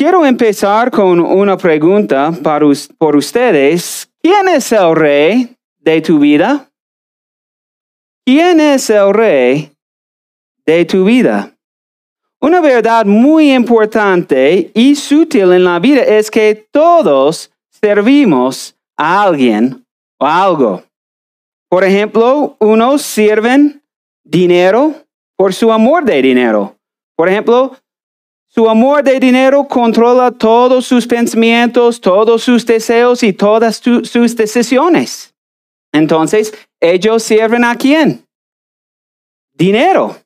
quiero empezar con una pregunta para por ustedes. ¿Quién es el rey de tu vida? ¿Quién es el rey de tu vida? Una verdad muy importante y sutil en la vida es que todos servimos a alguien o algo. Por ejemplo, unos sirven dinero por su amor de dinero. Por ejemplo, su amor de dinero controla todos sus pensamientos, todos sus deseos y todas sus decisiones. Entonces, ellos sirven a quién? Dinero.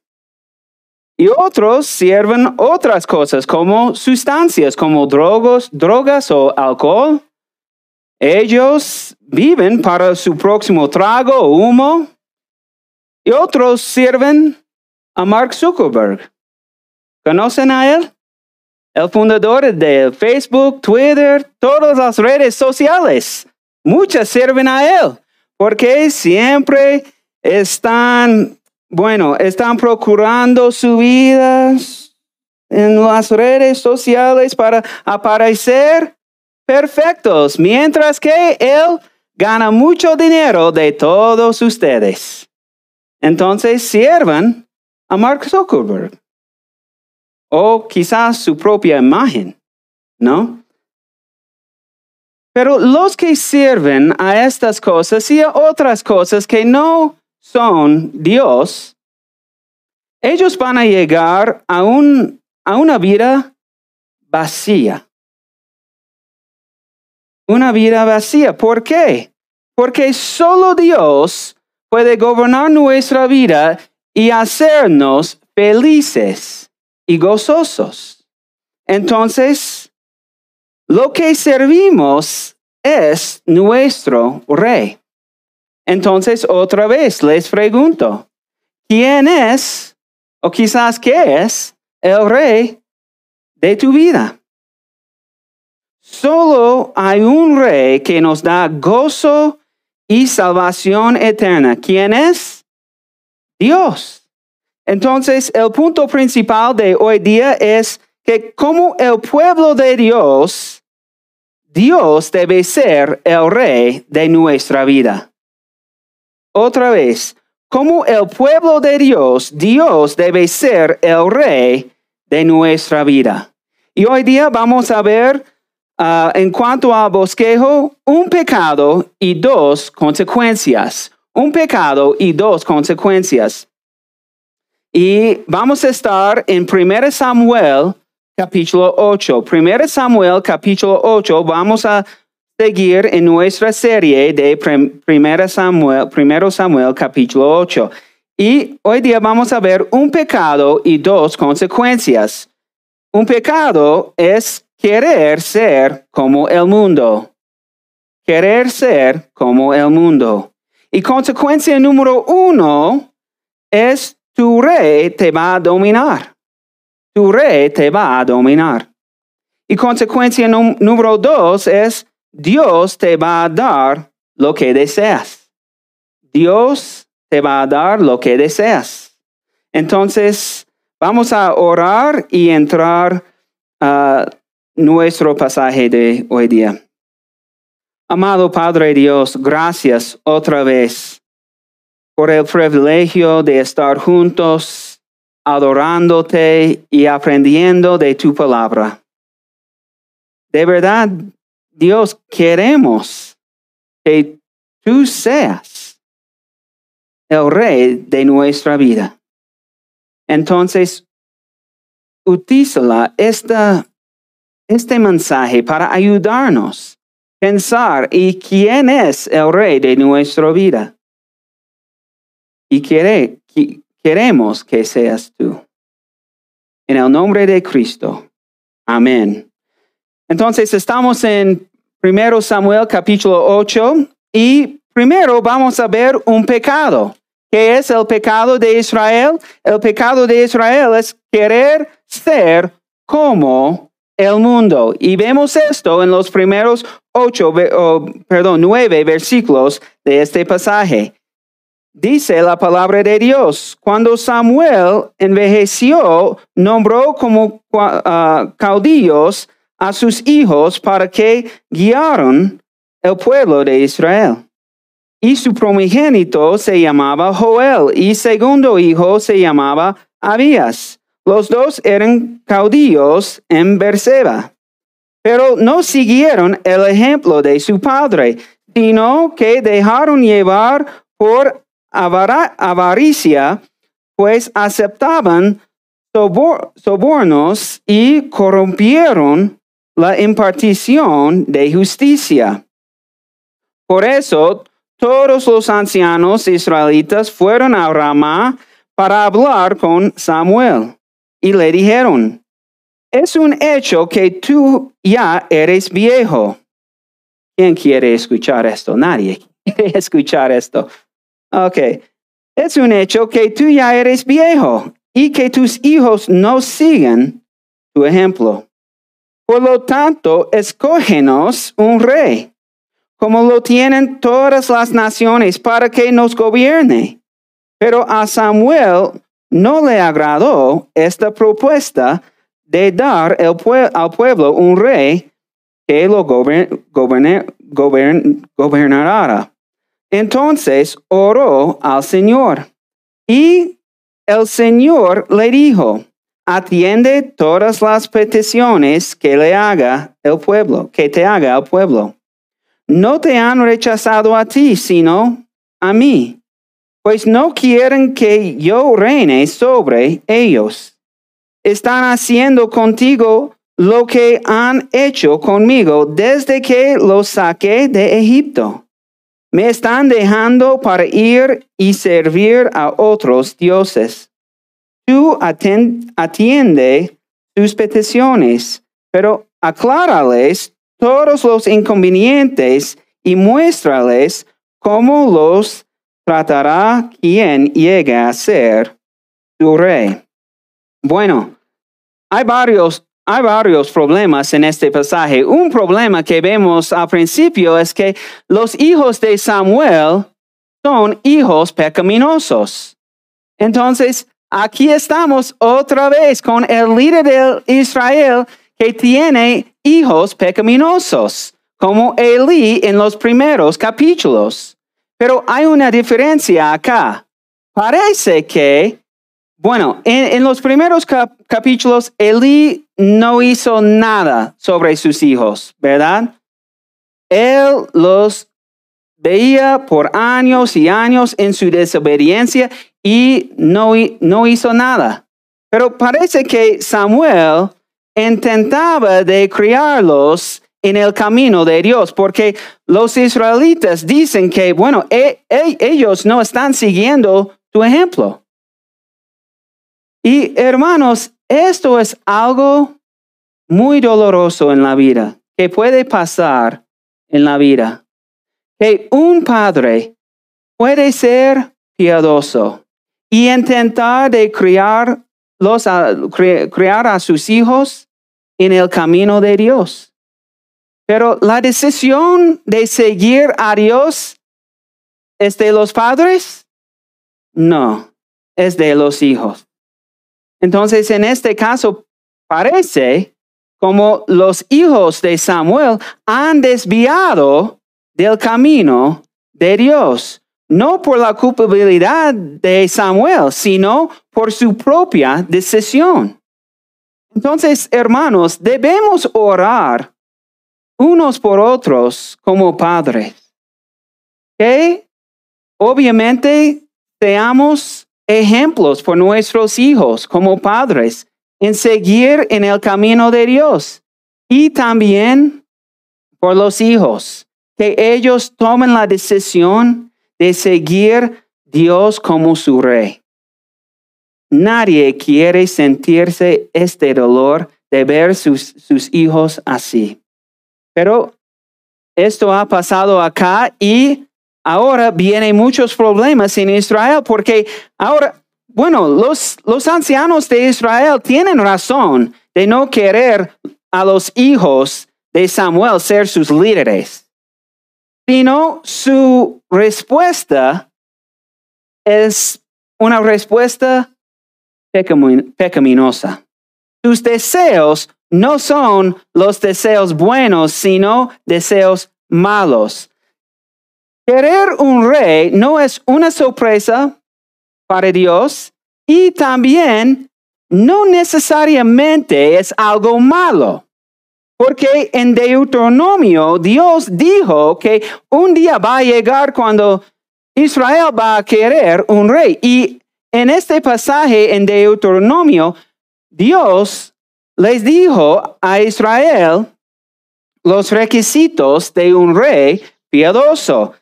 Y otros sirven otras cosas como sustancias, como drogas o alcohol. Ellos viven para su próximo trago o humo. Y otros sirven a Mark Zuckerberg. ¿Conocen a él? El fundador de Facebook, Twitter, todas las redes sociales. Muchas sirven a él porque siempre están bueno, están procurando su vida en las redes sociales para aparecer perfectos, mientras que Él gana mucho dinero de todos ustedes. Entonces sirvan a Mark Zuckerberg. O quizás su propia imagen, ¿no? Pero los que sirven a estas cosas y a otras cosas que no son Dios, ellos van a llegar a, un, a una vida vacía. Una vida vacía. ¿Por qué? Porque solo Dios puede gobernar nuestra vida y hacernos felices y gozosos. Entonces, lo que servimos es nuestro rey. Entonces, otra vez les pregunto, ¿quién es, o quizás qué es, el rey de tu vida? Solo hay un rey que nos da gozo y salvación eterna. ¿Quién es? Dios. Entonces, el punto principal de hoy día es que como el pueblo de Dios, Dios debe ser el rey de nuestra vida otra vez, como el pueblo de Dios, Dios debe ser el rey de nuestra vida. Y hoy día vamos a ver ah, en cuanto a bosquejo, un pecado y dos consecuencias. Un pecado y dos consecuencias. Y vamos a estar en 1 Samuel capítulo 8. 1 Samuel capítulo 8, vamos a seguir en nuestra serie de 1 Samuel, primero Samuel capítulo 8. Y hoy día vamos a ver un pecado y dos consecuencias. Un pecado es querer ser como el mundo. Querer ser como el mundo. Y consecuencia número uno es tu rey te va a dominar. Tu rey te va a dominar. Y consecuencia número dos es Dios te va a dar lo que deseas. Dios te va a dar lo que deseas. Entonces, vamos a orar y entrar a nuestro pasaje de hoy día. Amado Padre Dios, gracias otra vez por el privilegio de estar juntos, adorándote y aprendiendo de tu palabra. De verdad, Dios, queremos que tú seas el rey de nuestra vida. Entonces, utiliza esta, este mensaje para ayudarnos a pensar y quién es el rey de nuestra vida. Y queremos que seas tú. En el nombre de Cristo. Amén. Entonces estamos en 1 Samuel capítulo 8 y primero vamos a ver un pecado. ¿Qué es el pecado de Israel? El pecado de Israel es querer ser como el mundo. Y vemos esto en los primeros ocho, perdón, nueve versículos de este pasaje. Dice la palabra de Dios, cuando Samuel envejeció, nombró como uh, caudillos a sus hijos para que guiaran el pueblo de Israel. Y su primogénito se llamaba Joel y segundo hijo se llamaba Abías. Los dos eran caudillos en Berseba. Pero no siguieron el ejemplo de su padre, sino que dejaron llevar por avaricia, pues aceptaban sobornos y corrompieron la impartición de justicia. Por eso, todos los ancianos israelitas fueron a Ramá para hablar con Samuel y le dijeron, es un hecho que tú ya eres viejo. ¿Quién quiere escuchar esto? Nadie quiere escuchar esto. Ok. Es un hecho que tú ya eres viejo y que tus hijos no siguen tu ejemplo. Por lo tanto, escógenos un rey, como lo tienen todas las naciones, para que nos gobierne. Pero a Samuel no le agradó esta propuesta de dar al pueblo un rey que lo gobernara. Entonces oró al Señor y el Señor le dijo, atiende todas las peticiones que le haga el pueblo, que te haga el pueblo. No te han rechazado a ti, sino a mí, pues no quieren que yo reine sobre ellos. Están haciendo contigo lo que han hecho conmigo desde que los saqué de Egipto me están dejando para ir y servir a otros dioses. Tú atiende sus peticiones, pero aclárales todos los inconvenientes y muéstrales cómo los tratará quien llegue a ser tu rey. Bueno, hay varios hay varios problemas en este pasaje. Un problema que vemos al principio es que los hijos de Samuel son hijos pecaminosos. Entonces, aquí estamos otra vez con el líder de Israel que tiene hijos pecaminosos, como Elí en los primeros capítulos. Pero hay una diferencia acá. Parece que bueno, en, los primeros capítulos, Elí no hizo nada sobre sus hijos, ¿verdad? Él los veía por años y años en su desobediencia y no, hizo nada. Pero parece que Samuel intentaba de criarlos en el camino de Dios, porque los israelitas dicen que, bueno, e, e, ellos no están siguiendo tu ejemplo. Y hermanos, esto es algo muy doloroso en la vida, que puede pasar en la vida. Que un padre puede ser piadoso y intentar de criar, los, criar a sus hijos en el camino de Dios. Pero la decisión de seguir a Dios es de los padres? No, es de los hijos. Entonces, en este caso, parece como los hijos de Samuel han desviado del camino de Dios, no por la culpabilidad de Samuel, sino por su propia decisión. Entonces, hermanos, debemos orar unos por otros como padres. Que obviamente seamos ejemplos por nuestros hijos como padres en seguir en el camino de Dios y también por los hijos, que ellos tomen la decisión de seguir Dios como su rey. Nadie quiere sentirse este dolor de ver sus, sus hijos así. Pero esto ha pasado acá y ahora vienen muchos problemas en Israel porque ahora, bueno, los, los ancianos de Israel tienen razón de no querer a los hijos de Samuel ser sus líderes, sino su respuesta es una respuesta pecaminosa. Sus deseos no son los deseos buenos, sino deseos malos. Querer un rey no es una sorpresa para Dios y también no necesariamente es algo malo. Porque en Deuteronomio Dios dijo que un día va a llegar cuando Israel va a querer un rey. Y en este pasaje en Deuteronomio, Dios les dijo a Israel los requisitos de un rey piadoso.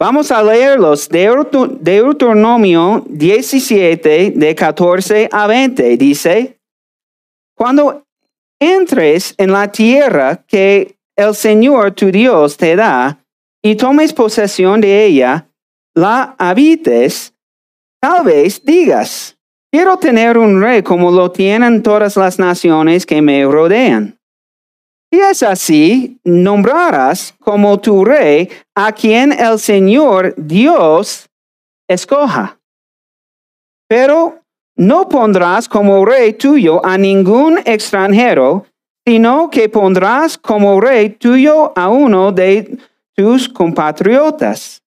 Vamos a leerlos. Deuteronomio 17, de 14 a 20. Dice, cuando entres en la tierra que el Señor tu Dios te da y tomes posesión de ella, la habites, tal vez digas, quiero tener un rey como lo tienen todas las naciones que me rodean. Y es así, nombrarás como tu rey a quien el Señor Dios escoja. Pero no pondrás como rey tuyo a ningún extranjero, sino que pondrás como rey tuyo a uno de tus compatriotas.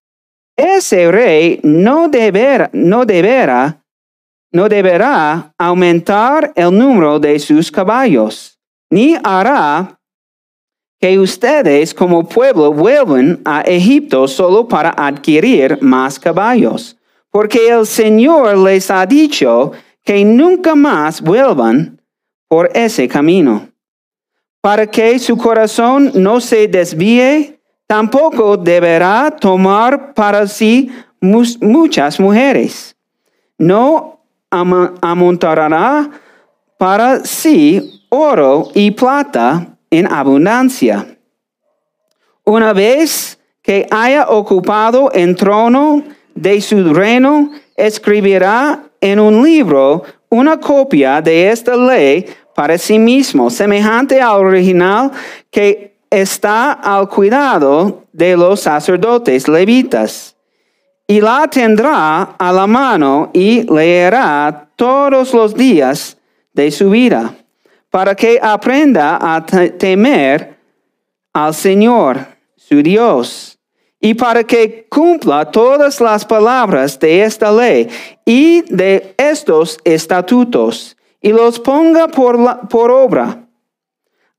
Ese rey no deberá, no deberá, no deberá aumentar el número de sus caballos, ni hará que ustedes como pueblo vuelvan a Egipto solo para adquirir más caballos, porque el Señor les ha dicho que nunca más vuelvan por ese camino. Para que su corazón no se desvíe, tampoco deberá tomar para sí muchas mujeres. No amontará para sí oro y plata en abundancia. Una vez que haya ocupado el trono de su reino, escribirá en un libro una copia de esta ley para sí mismo, semejante al original que está al cuidado de los sacerdotes levitas. Y la tendrá a la mano y leerá todos los días de su vida para que aprenda a temer al Señor, su Dios, y para que cumpla todas las palabras de esta ley y de estos estatutos, y los ponga por, obra.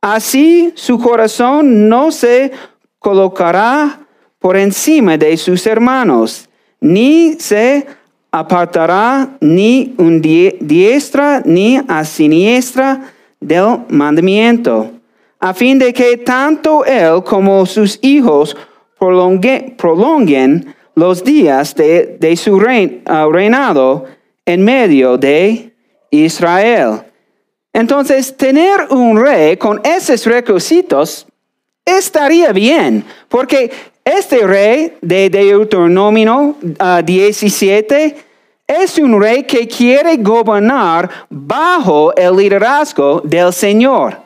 Así su corazón no se colocará por encima de sus hermanos, ni se apartará ni un diestra ni a siniestra del mandamiento, a fin de que tanto él como sus hijos prolonguen los días de, su uh, reinado en medio de Israel. Entonces, tener un rey con esos requisitos estaría bien, porque este rey de Deuteronomio 17 uh, es un rey que quiere gobernar bajo el liderazgo del Señor.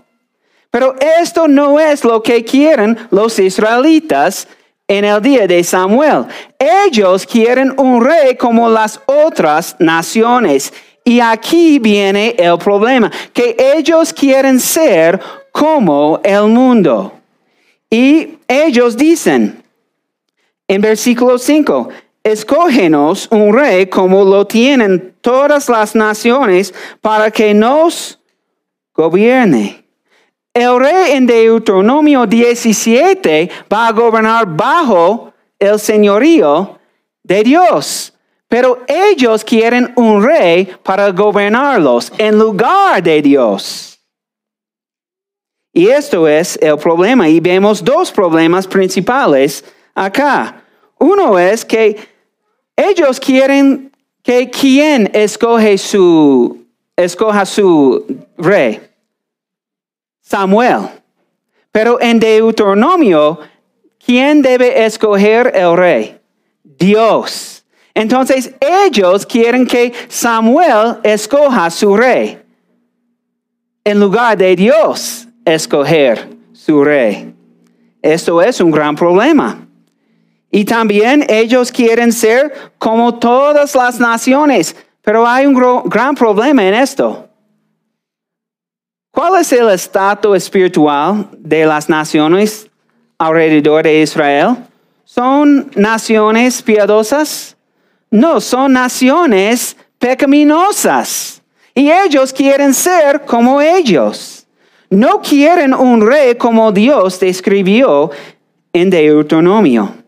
Pero esto no es lo que quieren los israelitas en el día de Samuel. Ellos quieren un rey como las otras naciones. Y aquí viene el problema, que ellos quieren ser como el mundo. Y ellos dicen en versículo 5, escógenos un rey como lo tienen todas las naciones para que nos gobierne. El rey en Deuteronomio 17 va a gobernar bajo el señorío de Dios. Pero ellos quieren un rey para gobernarlos en lugar de Dios. Y esto es el problema. Y vemos dos problemas principales acá. Uno es que ellos quieren que quien su, escoja su rey. Samuel. Pero en Deuteronomio, ¿quién debe escoger el rey? Dios. Entonces ellos quieren que Samuel escoja su rey. En lugar de Dios escoger su rey. Esto es un gran problema. Y también ellos quieren ser como todas las naciones. Pero hay un gran problema en esto. ¿Cuál es el estado espiritual de las naciones alrededor de Israel? ¿Son naciones piadosas? No, son naciones pecaminosas. Y ellos quieren ser como ellos. No quieren un rey como Dios describió en Deuteronomio.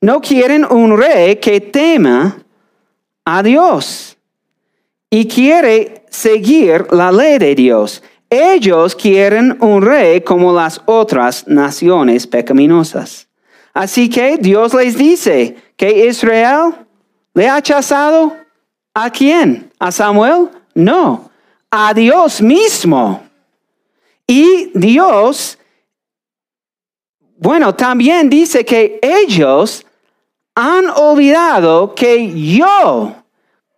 No quieren un rey que tema a Dios y quiere seguir la ley de Dios. Ellos quieren un rey como las otras naciones pecaminosas. Así que Dios les dice que Israel le ha chazado a quién? ¿A Samuel? No, a Dios mismo. Y Dios, bueno, también dice que ellos han olvidado que yo,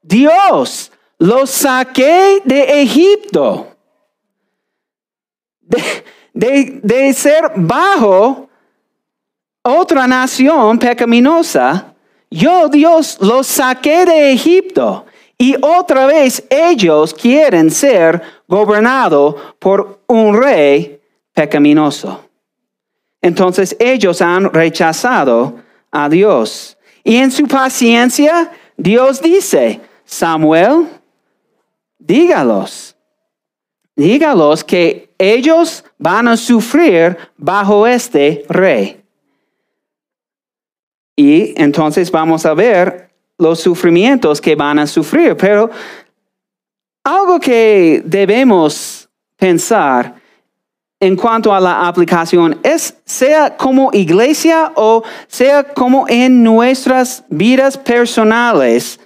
Dios, los saqué de Egipto. De, ser bajo otra nación pecaminosa, yo Dios los saqué de Egipto. Y otra vez ellos quieren ser gobernados por un rey pecaminoso. Entonces ellos han rechazado a Dios. Y en su paciencia, Dios dice, Samuel, dígalos, dígalos que ellos van a sufrir bajo este rey. Y entonces vamos a ver los sufrimientos que van a sufrir. Pero algo que debemos pensar en cuanto a la aplicación es sea como iglesia o sea como en nuestras vidas personales,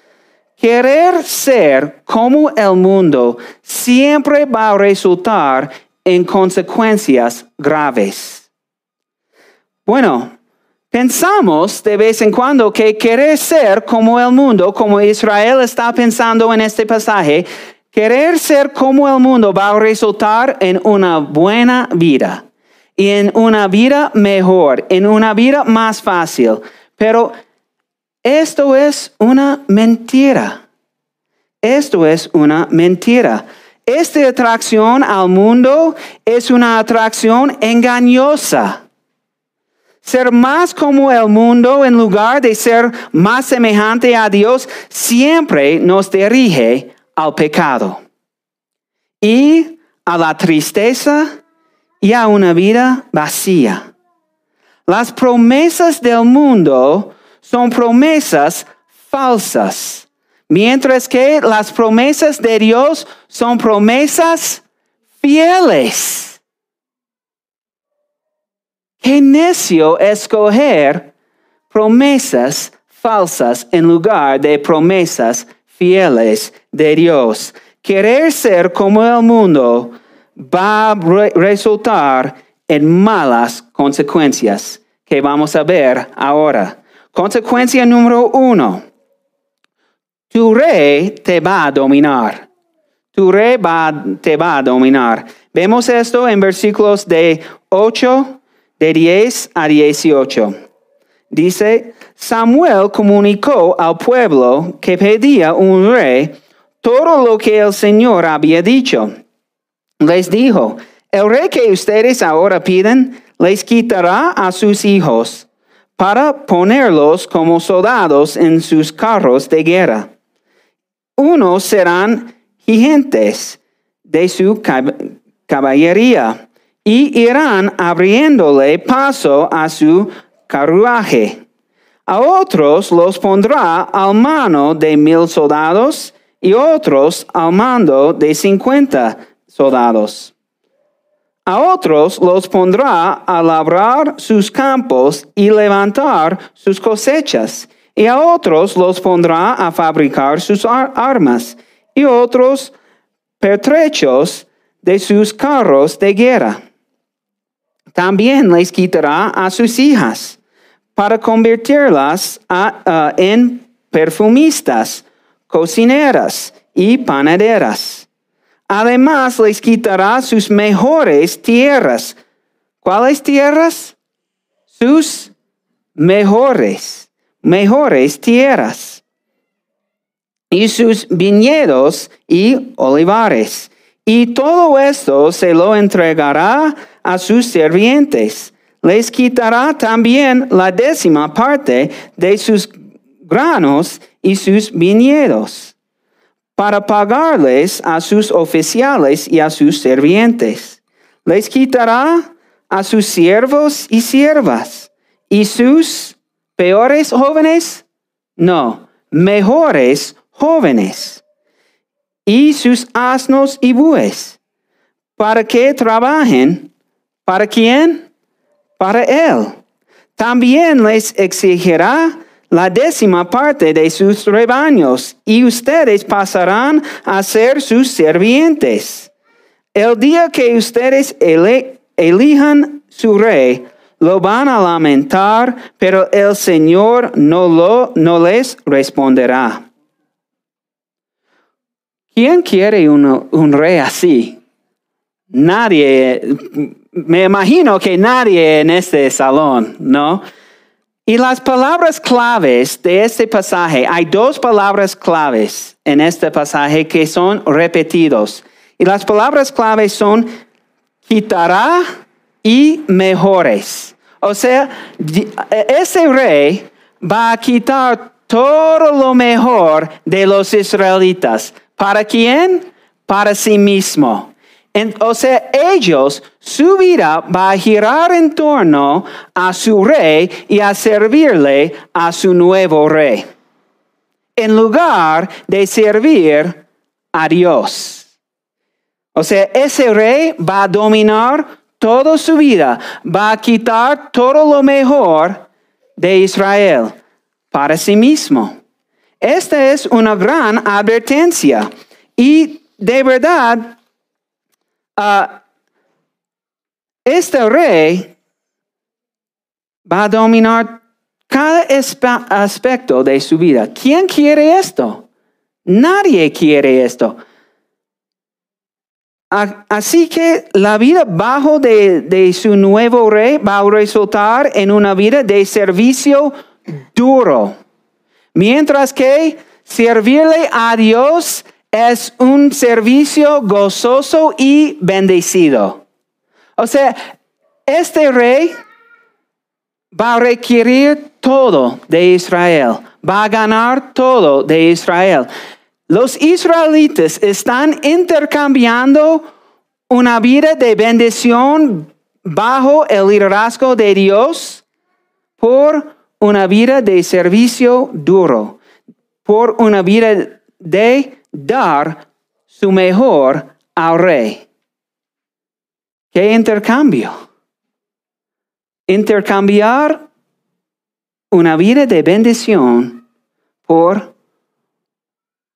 querer ser como el mundo siempre va a resultar en consecuencias graves. Bueno, pensamos de vez en cuando que querer ser como el mundo, como Israel está pensando en este pasaje, Querer ser como el mundo va a resultar en una buena vida y en una vida mejor, en una vida más fácil. Pero esto es una mentira. Esto es una mentira. Esta atracción al mundo es una atracción engañosa. Ser más como el mundo en lugar de ser más semejante a Dios siempre nos dirige al pecado y a la tristeza y a una vida vacía. Las promesas del mundo son promesas falsas, mientras que las promesas de Dios son promesas fieles. Qué necio escoger promesas falsas en lugar de promesas fieles de Dios. Querer ser como el mundo va a resultar en malas consecuencias que vamos a ver ahora. Consecuencia número uno. Tu rey te va a dominar. Tu rey te va a dominar. Vemos esto en versículos de 8, de 10 a 18. Dice, Samuel comunicó al pueblo que pedía un rey todo lo que el Señor había dicho. Les dijo, el rey que ustedes ahora piden les quitará a sus hijos para ponerlos como soldados en sus carros de guerra. Unos serán gigentes de su caballería y irán abriéndole paso a su A otros los pondrá al mano de mil soldados y otros al mando de cincuenta soldados. A otros los pondrá a labrar sus campos y levantar sus cosechas, y a otros los pondrá a fabricar sus armas, y otros pertrechos de sus carros de guerra. También les quitará a sus hijas para convertirlas en perfumistas, cocineras y panaderas. Además les quitará sus mejores tierras. ¿Cuáles tierras? Sus mejores, mejores tierras. Y sus viñedos y olivares Y todo esto se lo entregará a sus sirvientes. Les quitará también la décima parte de sus granos y sus viñedos para pagarles a sus oficiales y a sus sirvientes. Les quitará a sus siervos y siervas y sus peores jóvenes, no, mejores jóvenes y sus asnos y bues, para que trabajen. ¿Para quién? Para él. También les exigirá la décima parte de sus rebaños, y ustedes pasarán a ser sus sirvientes. El día que ustedes elijan su rey, lo van a lamentar, pero el Señor no, lo, no les responderá. ¿Quién quiere un rey así? Nadie, me imagino que nadie en este salón, ¿no? Y las palabras claves de este pasaje, hay dos palabras claves en este pasaje que son repetidos. Y las palabras claves son quitará y mejores. O sea, ese rey va a quitar todo lo mejor de los israelitas. ¿Para quién? Para sí mismo o sea, ellos, su vida va a girar en torno a su rey y a servirle a su nuevo rey. En lugar de servir a Dios. O sea, ese rey va a dominar toda su vida, va a quitar todo lo mejor de Israel para sí mismo. Esta es una gran advertencia y de verdad Ah, este rey va a dominar cada aspecto de su vida. ¿Quién quiere esto? Nadie quiere esto. Así que la vida bajo de, de, su nuevo rey va a resultar en una vida de servicio duro. Mientras que servirle a Dios es un servicio gozoso y bendecido. O sea, este rey va a requerir todo de Israel, va a ganar todo de Israel. Los israelitas están intercambiando una vida de bendición bajo el liderazgo de Dios por una vida de servicio duro, por una vida de dar su mejor al rey. ¿Qué intercambio? Intercambiar una vida de bendición por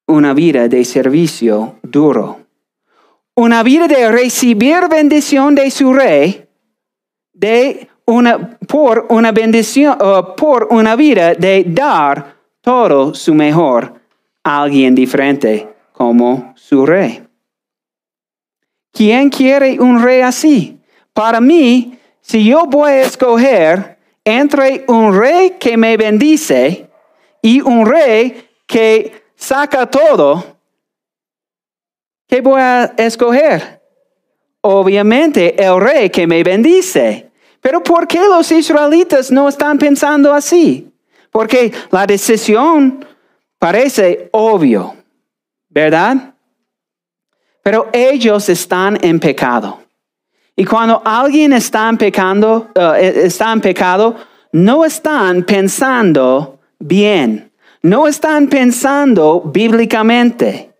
una vida de servicio duro. Una vida de recibir bendición de su rey de una, por una bendición, por una vida de dar todo su mejor a alguien diferente como su rey. ¿Quién quiere un rey así? Para mí, si yo voy a escoger entre un rey que me bendice y un rey que saca todo, ¿qué voy a escoger? Obviamente el rey que me bendice. Pero ¿por qué los israelitas no están pensando así? Porque la decisión parece obvio. ¿Verdad? Pero ellos están en pecado. Y cuando alguien está en, pecado, eh, está en pecado, no están pensando bien, no están pensando bíblicamente.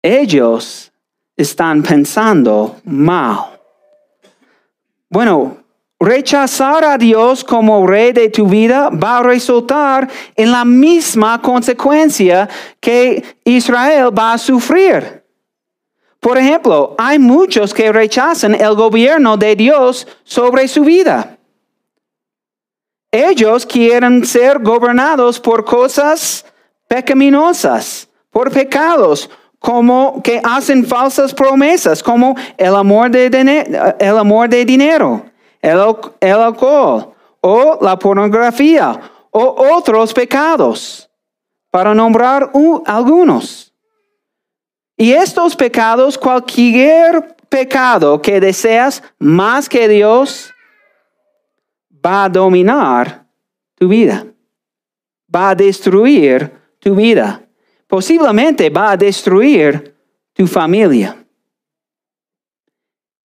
Ellos están pensando mal. Bueno, Rechazar a Dios como rey de tu vida va a resultar en la misma consecuencia que Israel va a sufrir. Por ejemplo, hay muchos que rechazan el gobierno de Dios sobre su vida. Ellos quieren ser gobernados por cosas pecaminosas, por pecados, como que hacen falsas promesas, como el amor de, el amor de dinero el, alcohol o la pornografía o otros pecados, para nombrar algunos. Y estos pecados, cualquier pecado que deseas más que Dios, va a dominar tu vida. Va a destruir tu vida. Posiblemente va a destruir tu familia.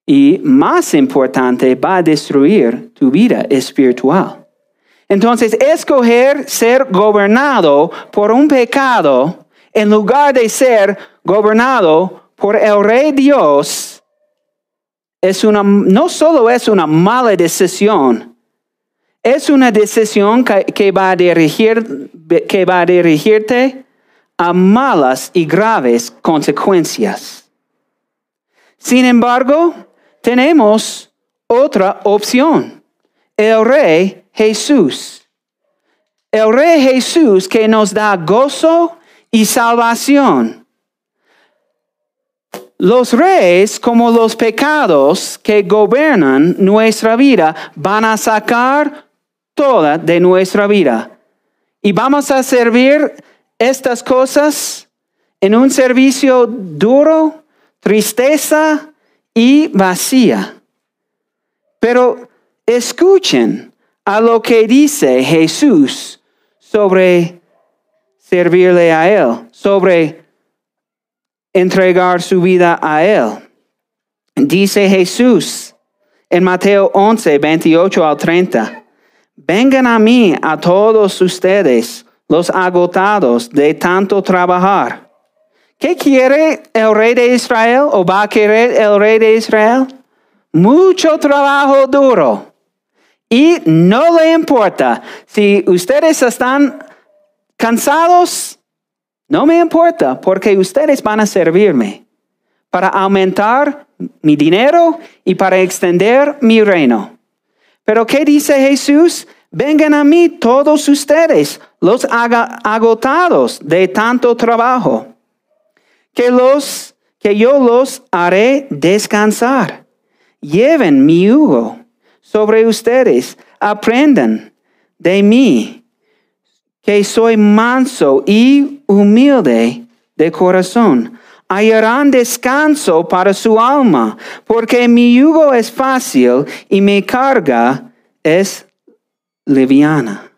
Y más importante, va a destruir tu vida espiritual. Entonces, escoger ser gobernado por un pecado en lugar de ser gobernado por el Rey Dios es una, no solo es una mala decisión, es una decisión que, va dirigir, que va a dirigirte a malas y graves consecuencias. Sin embargo, tenemos otra opción, el Rey Jesús. El Rey Jesús que nos da gozo y salvación. Los reyes, como los pecados que gobiernan nuestra vida, van a sacar toda de nuestra vida. Y vamos a servir estas cosas en un servicio duro, tristeza y vacía. Pero escuchen a lo que dice Jesús sobre servirle a Él, sobre entregar su vida a Él. Dice Jesús en Mateo 11, 28 al 30, vengan a mí a todos ustedes, los agotados de tanto trabajar. ¿Qué quiere el rey de Israel o va a querer el rey de Israel? Mucho trabajo duro. Y no le importa si ustedes están cansados, no me importa, porque ustedes van a servirme para aumentar mi dinero y para extender mi reino. Pero ¿qué dice Jesús? Vengan a mí todos ustedes, los agotados de tanto trabajo, que los que yo los haré descansar. Lleven mi yugo sobre ustedes, aprendan de mí que soy manso y humilde de corazón. Hallarán descanso para su alma, porque mi yugo es fácil y mi carga es liviana.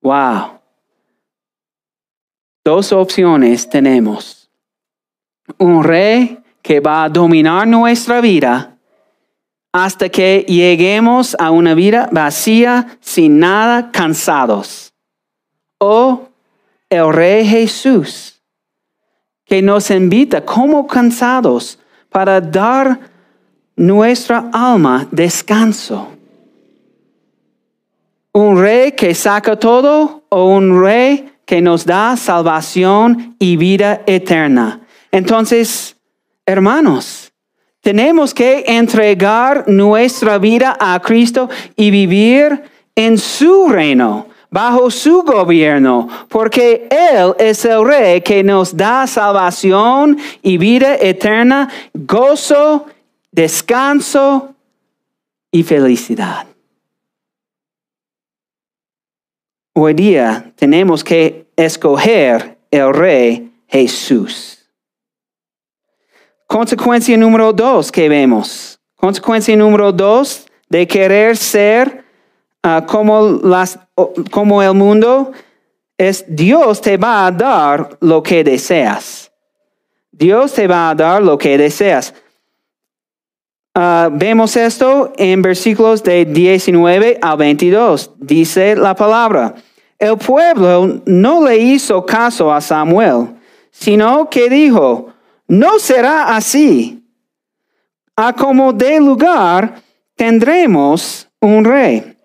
Wow. Dos opciones tenemos. Un rey que va a dominar nuestra vida hasta que lleguemos a una vida vacía, sin nada, cansados. O el Rey Jesús, que nos invita como cansados para dar nuestra alma descanso. Un rey que saca todo o un rey que nos da salvación y vida eterna. Entonces, hermanos, tenemos que entregar nuestra vida a Cristo y vivir en su reino, bajo su gobierno, porque Él es el Rey que nos da salvación y vida eterna, gozo, descanso y felicidad. Hoy día tenemos que escoger el Rey Jesús. Consecuencia número dos que vemos. Consecuencia número dos de querer ser ah, como, las, como el mundo es Dios te va a dar lo que deseas. Dios te va a dar lo que deseas. Ah, vemos esto en versículos de 19 a 22. Dice la palabra, el pueblo no le hizo caso a Samuel, sino que dijo, no será así. A como de lugar tendremos un rey.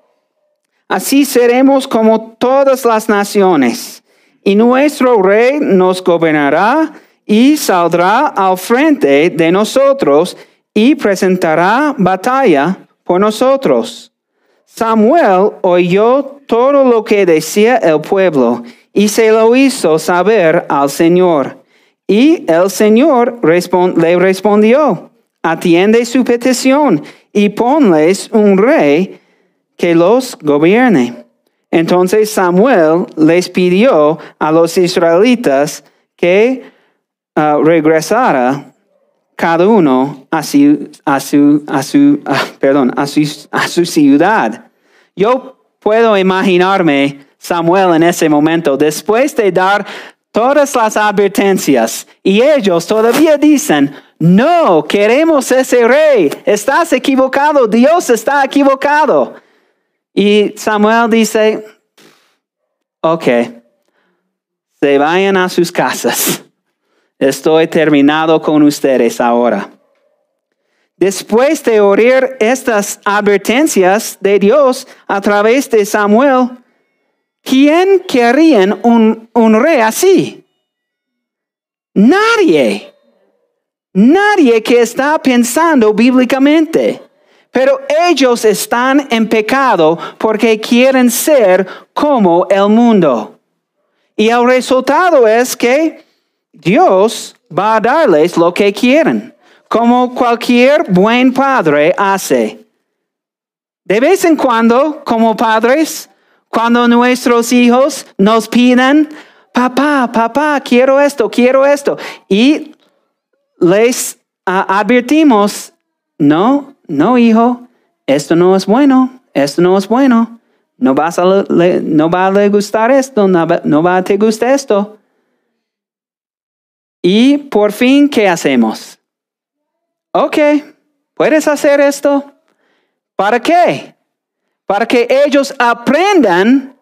Así seremos como todas las naciones. Y nuestro rey nos gobernará y saldrá al frente de nosotros y presentará batalla por nosotros. Samuel oyó todo lo que decía el pueblo y se lo hizo saber al Señor. Y el Señor le respondió, atiende su petición y ponles un rey que los gobierne. Entonces Samuel les pidió a los israelitas que ah, regresara cada uno a su, a su, a su, ah, perdón, a su, a su ciudad. Yo puedo imaginarme Samuel en ese momento, después de dar todas las advertencias, y ellos todavía dicen, no, queremos ese rey, estás equivocado, Dios está equivocado. Y Samuel dice, ok, se vayan a sus casas. Estoy terminado con ustedes ahora. Después de oír estas advertencias de Dios a través de Samuel, ¿quién quería un, un rey así? Nadie. Nadie que está pensando bíblicamente. Pero ellos están en pecado porque quieren ser como el mundo. Y el resultado es que Dios va a darles lo que quieren, como cualquier buen padre hace. De vez en cuando, como padres, cuando nuestros hijos nos piden, papá, papá, quiero esto, quiero esto, y les advertimos, no, no, hijo, esto no es bueno, esto no es bueno, no, vas a no va a gustar esto, no, no va a te gustar esto. Y por fin, ¿qué hacemos? Ok, ¿puedes hacer esto? ¿Para qué? Para que ellos aprendan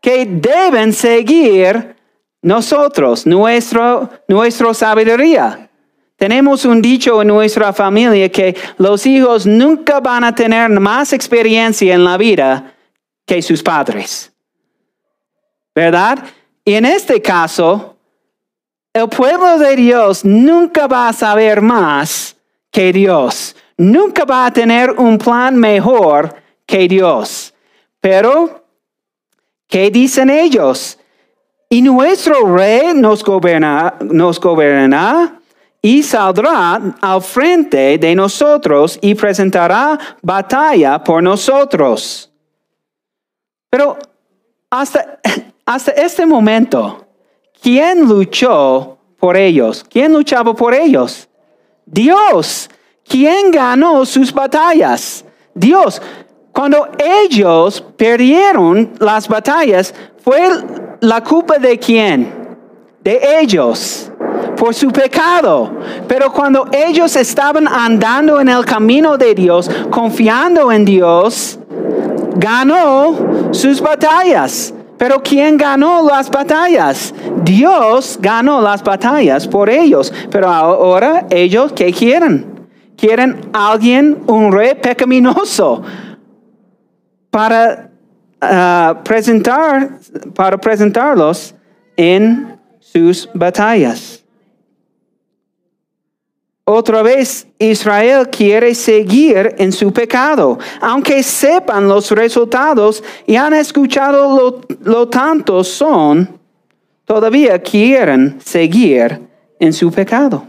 que deben seguir nosotros, nuestro, nuestra sabiduría. Tenemos un dicho en nuestra familia que los hijos nunca van a tener más experiencia en la vida que sus padres. ¿Verdad? Y en este caso, el pueblo de Dios nunca va a saber más que Dios. Nunca va a tener un plan mejor que Dios. Pero, ¿qué dicen ellos? Y nuestro rey nos gobernará, nos gobernará y saldrá al frente de nosotros y presentará batalla por nosotros. Pero hasta, hasta este momento, ¿quién luchó por ellos? ¿Quién luchaba por ellos? Dios. ¿Quién ganó sus batallas? Dios. Cuando ellos perdieron las batallas, fue la culpa de quién? De ellos, por su pecado. Pero cuando ellos estaban andando en el camino de Dios, confiando en Dios, ganó sus batallas. Pero ¿quién ganó las batallas? Dios ganó las batallas por ellos. Pero ahora ellos, ¿qué quieren? Quieren alguien, un rey pecaminoso, para ah, presentar, para presentarlos en sus batallas. Otra vez, Israel quiere seguir en su pecado, aunque sepan los resultados y han escuchado lo, lo tanto son, todavía quieren seguir en su pecado.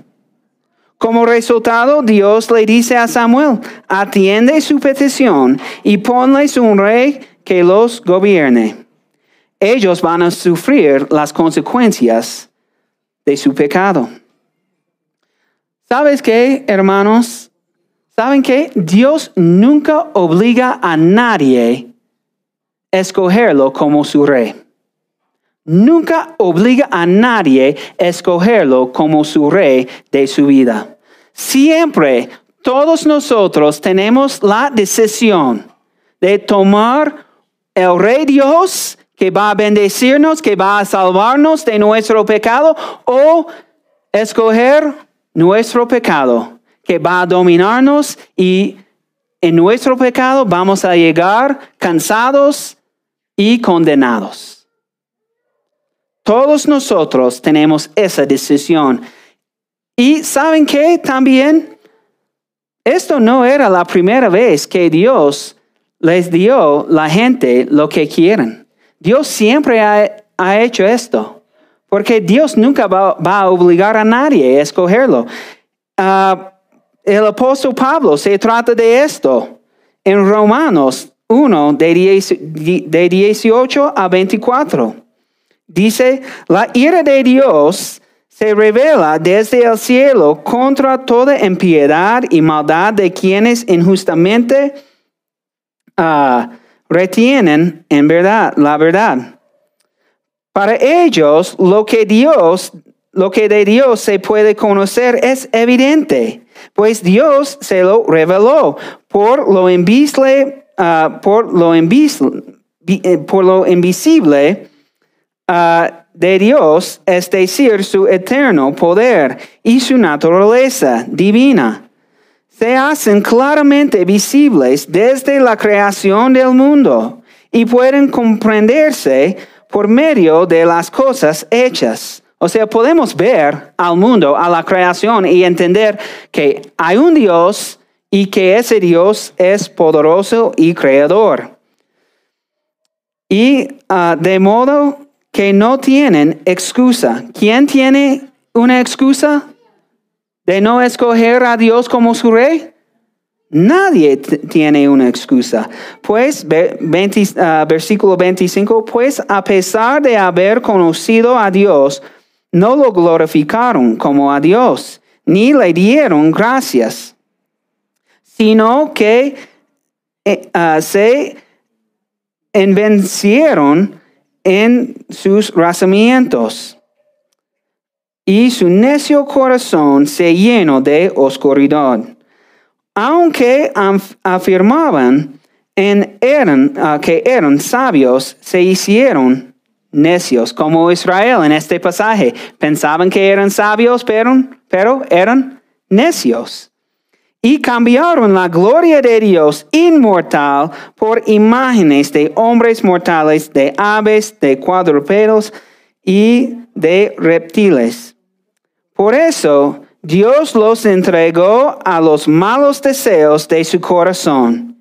Como resultado, Dios le dice a Samuel, atiende su petición y ponles un rey que los gobierne. Ellos van a sufrir las consecuencias de su pecado. ¿Sabes qué, hermanos? ¿Saben qué? Dios nunca obliga a nadie a escogerlo como su rey. Nunca obliga a nadie a escogerlo como su rey de su vida. Siempre todos nosotros tenemos la decisión de tomar el rey Dios que va a bendecirnos, que va a salvarnos de nuestro pecado, o escoger nuestro pecado que va a dominarnos y en nuestro pecado vamos a llegar cansados y condenados. Todos nosotros tenemos esa decisión. Y saben que también esto no era la primera vez que Dios les dio la gente lo que quieren. Dios siempre ha, ha hecho esto. Porque Dios nunca va, a obligar a nadie a escogerlo. Ah, el apóstol Pablo se trata de esto en Romanos 1, de 18 a 24. Dice, la ira de Dios se revela desde el cielo contra toda impiedad y maldad de quienes injustamente ah, retienen en verdad la verdad. Para ellos lo que Dios, lo que de Dios se puede conocer es evidente, pues Dios se lo reveló por lo ah, por lo invisible, eh, por lo invisible ah, de Dios, es decir, su eterno poder y su naturaleza divina, se hacen claramente visibles desde la creación del mundo y pueden comprenderse por medio de las cosas hechas. O sea, podemos ver al mundo, a la creación y entender que hay un Dios y que ese Dios es poderoso y creador. Y ah, de modo que no tienen excusa. ¿Quién tiene una excusa de no escoger a Dios como su rey? Nadie tiene una excusa. Pues, ah, versículo 25, pues a pesar de haber conocido a Dios, no lo glorificaron como a Dios, ni le dieron gracias, sino que eh, ah, se envencieron en sus razamientos. Y su necio corazón se llenó de oscuridad. Aunque afirmaban en eran, ah, que eran sabios, se hicieron necios, como Israel en este pasaje. Pensaban que eran sabios, pero, pero eran necios y cambiaron la gloria de Dios inmortal por imágenes de hombres mortales, de aves, de cuadrúpedos y de reptiles. Por eso Dios los entregó a los malos deseos de su corazón.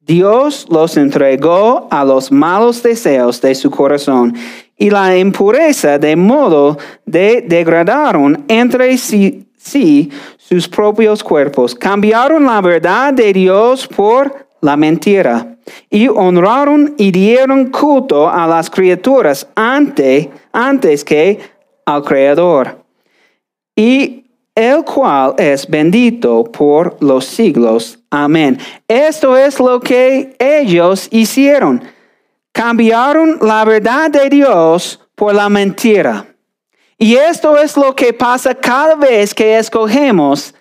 Dios los entregó a los malos deseos de su corazón y la impureza de modo de degradaron entre sí sí sus propios cuerpos. Cambiaron la verdad de Dios por la mentira y honraron y dieron culto a las criaturas antes, antes que al Creador. Y el cual es bendito por los siglos. Amén. Esto es lo que ellos hicieron. Cambiaron la verdad de Dios por la mentira. Y esto es lo que pasa cada vez que escogemos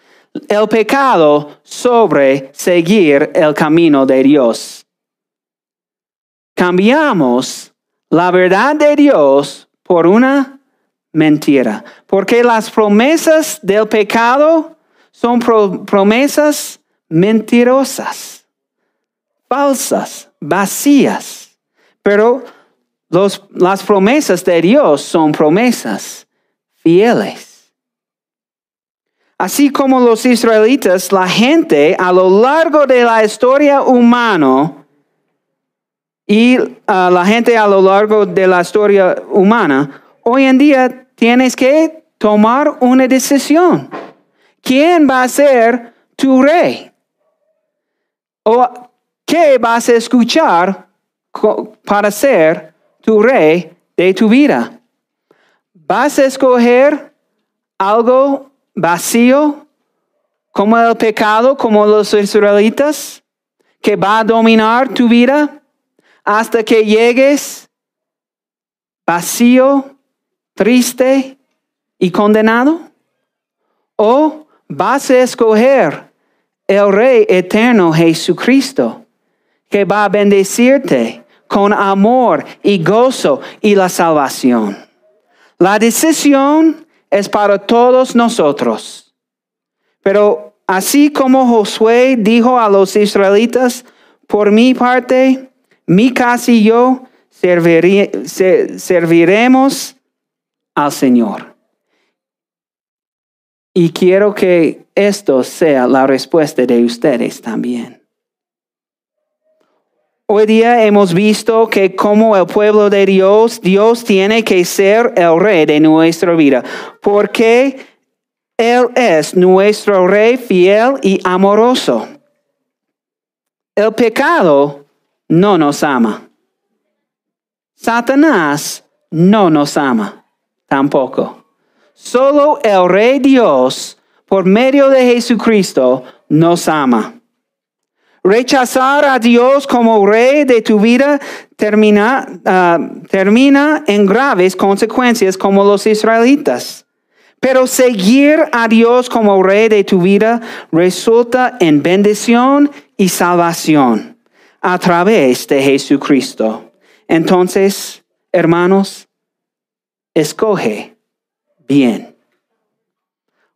el pecado sobre seguir el camino de Dios. Cambiamos la verdad de Dios por una mentira, porque las promesas del pecado son promesas mentirosas, falsas, vacías, pero las promesas de Dios son promesas Así como los israelitas, la gente a lo largo de la historia humana y uh, la gente a lo largo de la historia humana, hoy en día tienes que tomar una decisión. ¿Quién va a ser tu rey? ¿O qué vas a escuchar para ser tu rey de tu vida? ¿Vas a escoger algo vacío como el pecado, como los israelitas, que va a dominar tu vida hasta que llegues vacío, triste y condenado? ¿O vas a escoger el Rey eterno Jesucristo, que va a bendecirte con amor y gozo y la salvación? La decisión es para todos nosotros. Pero así como Josué dijo a los israelitas, por mi parte, mi casa y yo serviremos al Señor. Y quiero que esto sea la respuesta de ustedes también. Hoy día hemos visto que como el pueblo de Dios, Dios tiene que ser el rey de nuestra vida, porque Él es nuestro rey fiel y amoroso. El pecado no nos ama. Satanás no nos ama tampoco. Solo el Rey Dios, por medio de Jesucristo, nos ama. Rechazar a Dios como rey de tu vida termina, ah, termina en graves consecuencias como los israelitas. Pero seguir a Dios como rey de tu vida resulta en bendición y salvación a través de Jesucristo. Entonces, hermanos, escoge bien.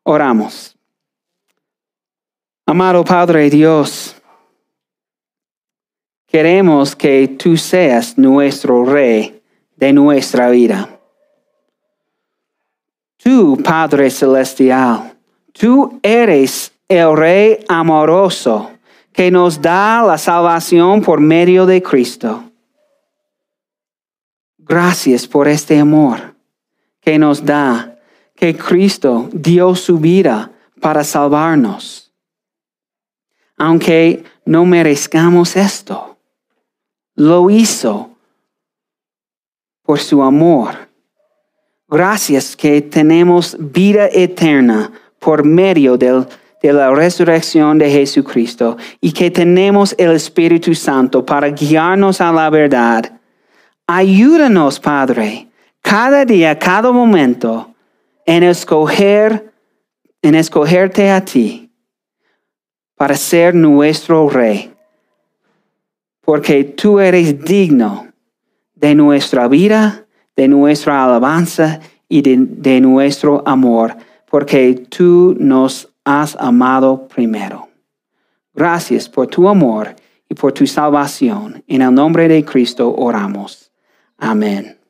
Oramos. Amado Padre Dios, queremos que tú seas nuestro rey de nuestra vida. Tú, Padre Celestial, tú eres el rey amoroso que nos da la salvación por medio de Cristo. Gracias por este amor que nos da, que Cristo dio su vida para salvarnos. Aunque no merezcamos esto, lo hizo por su amor. Gracias que tenemos vida eterna por medio del de la resurrección de Jesucristo y que tenemos el Espíritu Santo para guiarnos a la verdad. Ayúdanos, Padre, cada día, cada momento, en escoger, en escogerte a ti para ser nuestro Rey, porque tú eres digno de nuestra vida, de nuestra alabanza y de, de nuestro amor, porque tú nos has amado primero. Gracias por tu amor y por tu salvación. En el nombre de Cristo oramos. Amén.